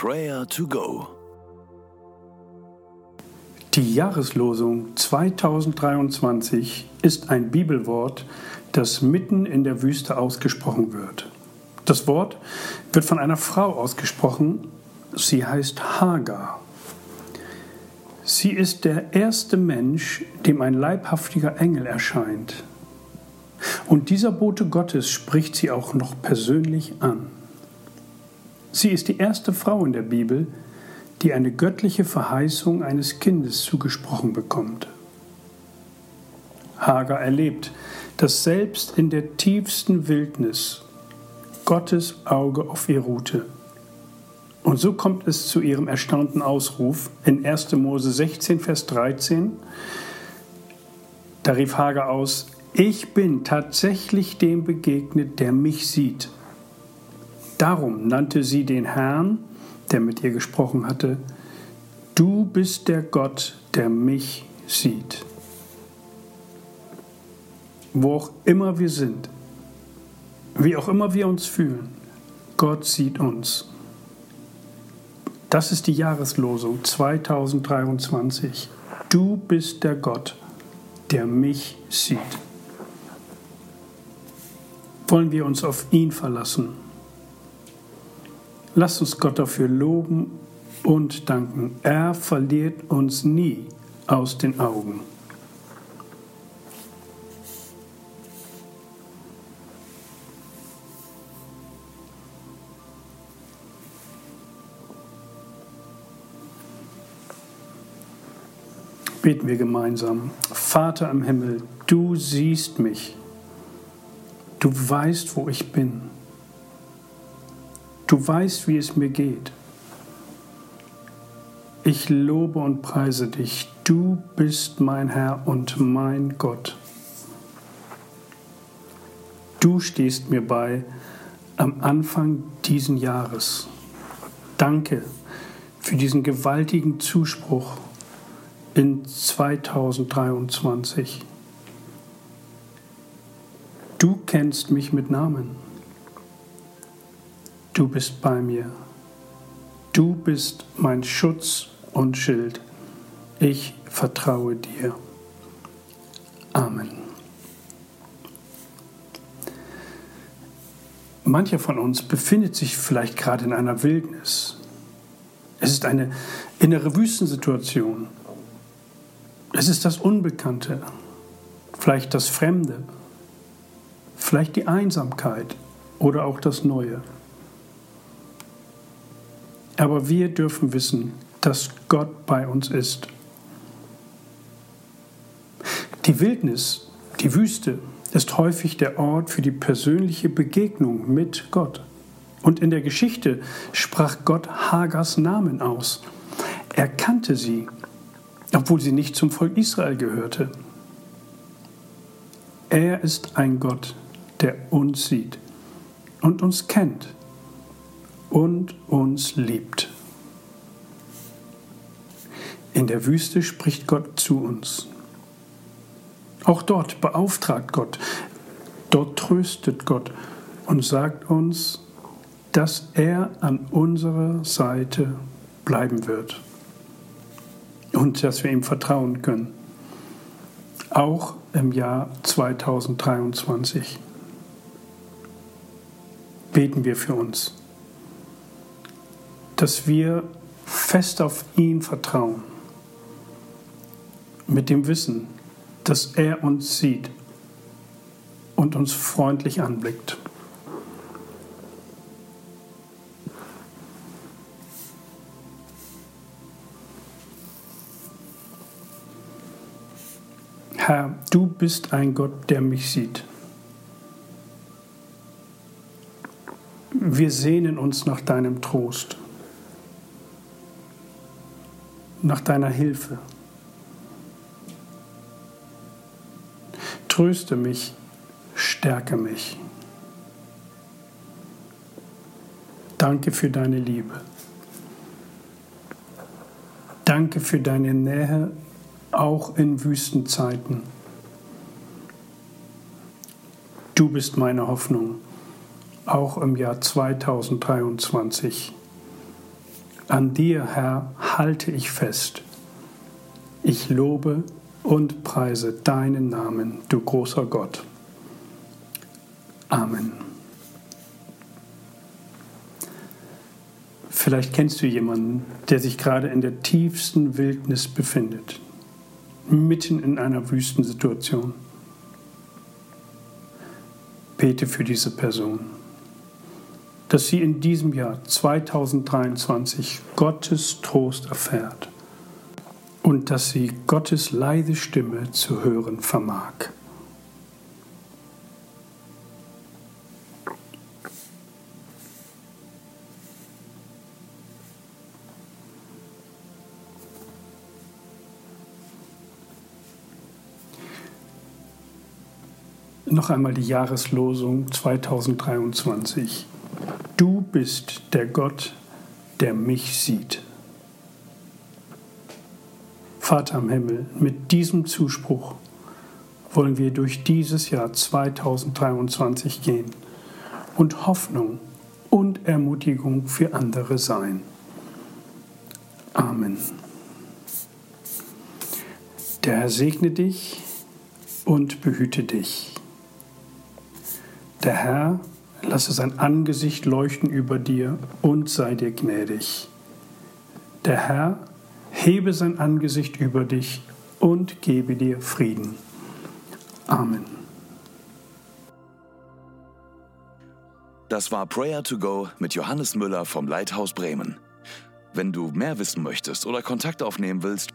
Prayer to Go. Die Jahreslosung 2023 ist ein Bibelwort, das mitten in der Wüste ausgesprochen wird. Das Wort wird von einer Frau ausgesprochen, sie heißt Hagar. Sie ist der erste Mensch, dem ein leibhaftiger Engel erscheint. Und dieser Bote Gottes spricht sie auch noch persönlich an. Sie ist die erste Frau in der Bibel, die eine göttliche Verheißung eines Kindes zugesprochen bekommt. Hagar erlebt, dass selbst in der tiefsten Wildnis Gottes Auge auf ihr ruhte. Und so kommt es zu ihrem erstaunten Ausruf in 1. Mose 16, Vers 13. Da rief Hagar aus, ich bin tatsächlich dem begegnet, der mich sieht. Darum nannte sie den Herrn, der mit ihr gesprochen hatte, Du bist der Gott, der mich sieht. Wo auch immer wir sind, wie auch immer wir uns fühlen, Gott sieht uns. Das ist die Jahreslosung 2023. Du bist der Gott, der mich sieht wollen wir uns auf ihn verlassen. Lass uns Gott dafür loben und danken. Er verliert uns nie aus den Augen. Beten wir gemeinsam. Vater im Himmel, du siehst mich. Du weißt, wo ich bin. Du weißt, wie es mir geht. Ich lobe und preise dich. Du bist mein Herr und mein Gott. Du stehst mir bei am Anfang diesen Jahres. Danke für diesen gewaltigen Zuspruch in 2023. Du kennst mich mit Namen. Du bist bei mir. Du bist mein Schutz und Schild. Ich vertraue dir. Amen. Mancher von uns befindet sich vielleicht gerade in einer Wildnis. Es ist eine innere Wüstensituation. Es ist das Unbekannte, vielleicht das Fremde, vielleicht die Einsamkeit oder auch das Neue. Aber wir dürfen wissen, dass Gott bei uns ist. Die Wildnis, die Wüste, ist häufig der Ort für die persönliche Begegnung mit Gott. Und in der Geschichte sprach Gott Hagars Namen aus. Er kannte sie, obwohl sie nicht zum Volk Israel gehörte. Er ist ein Gott, der uns sieht und uns kennt und uns liebt. In der Wüste spricht Gott zu uns. Auch dort beauftragt Gott, dort tröstet Gott und sagt uns, dass er an unserer Seite bleiben wird und dass wir ihm vertrauen können, auch im Jahr 2023 beten wir für uns, dass wir fest auf ihn vertrauen, mit dem Wissen, dass er uns sieht und uns freundlich anblickt. Herr, du bist ein Gott, der mich sieht. Wir sehnen uns nach deinem Trost, nach deiner Hilfe. Tröste mich, stärke mich. Danke für deine Liebe. Danke für deine Nähe, auch in Wüstenzeiten. Du bist meine Hoffnung auch im Jahr 2023. An dir, Herr, halte ich fest. Ich lobe und preise deinen Namen, du großer Gott. Amen. Vielleicht kennst du jemanden, der sich gerade in der tiefsten Wildnis befindet, mitten in einer Wüstensituation. Bete für diese Person, dass sie in diesem Jahr 2023 Gottes Trost erfährt und dass sie Gottes leise Stimme zu hören vermag. Noch einmal die Jahreslosung 2023. Bist der Gott, der mich sieht. Vater im Himmel, mit diesem Zuspruch wollen wir durch dieses Jahr 2023 gehen und Hoffnung und Ermutigung für andere sein. Amen. Der Herr segne dich und behüte dich. Der Herr lasse sein Angesicht leuchten über dir und sei dir gnädig. Der Herr hebe sein Angesicht über dich und gebe dir Frieden. Amen. Das war Prayer to Go mit Johannes Müller vom Leithaus Bremen. Wenn du mehr wissen möchtest oder Kontakt aufnehmen willst,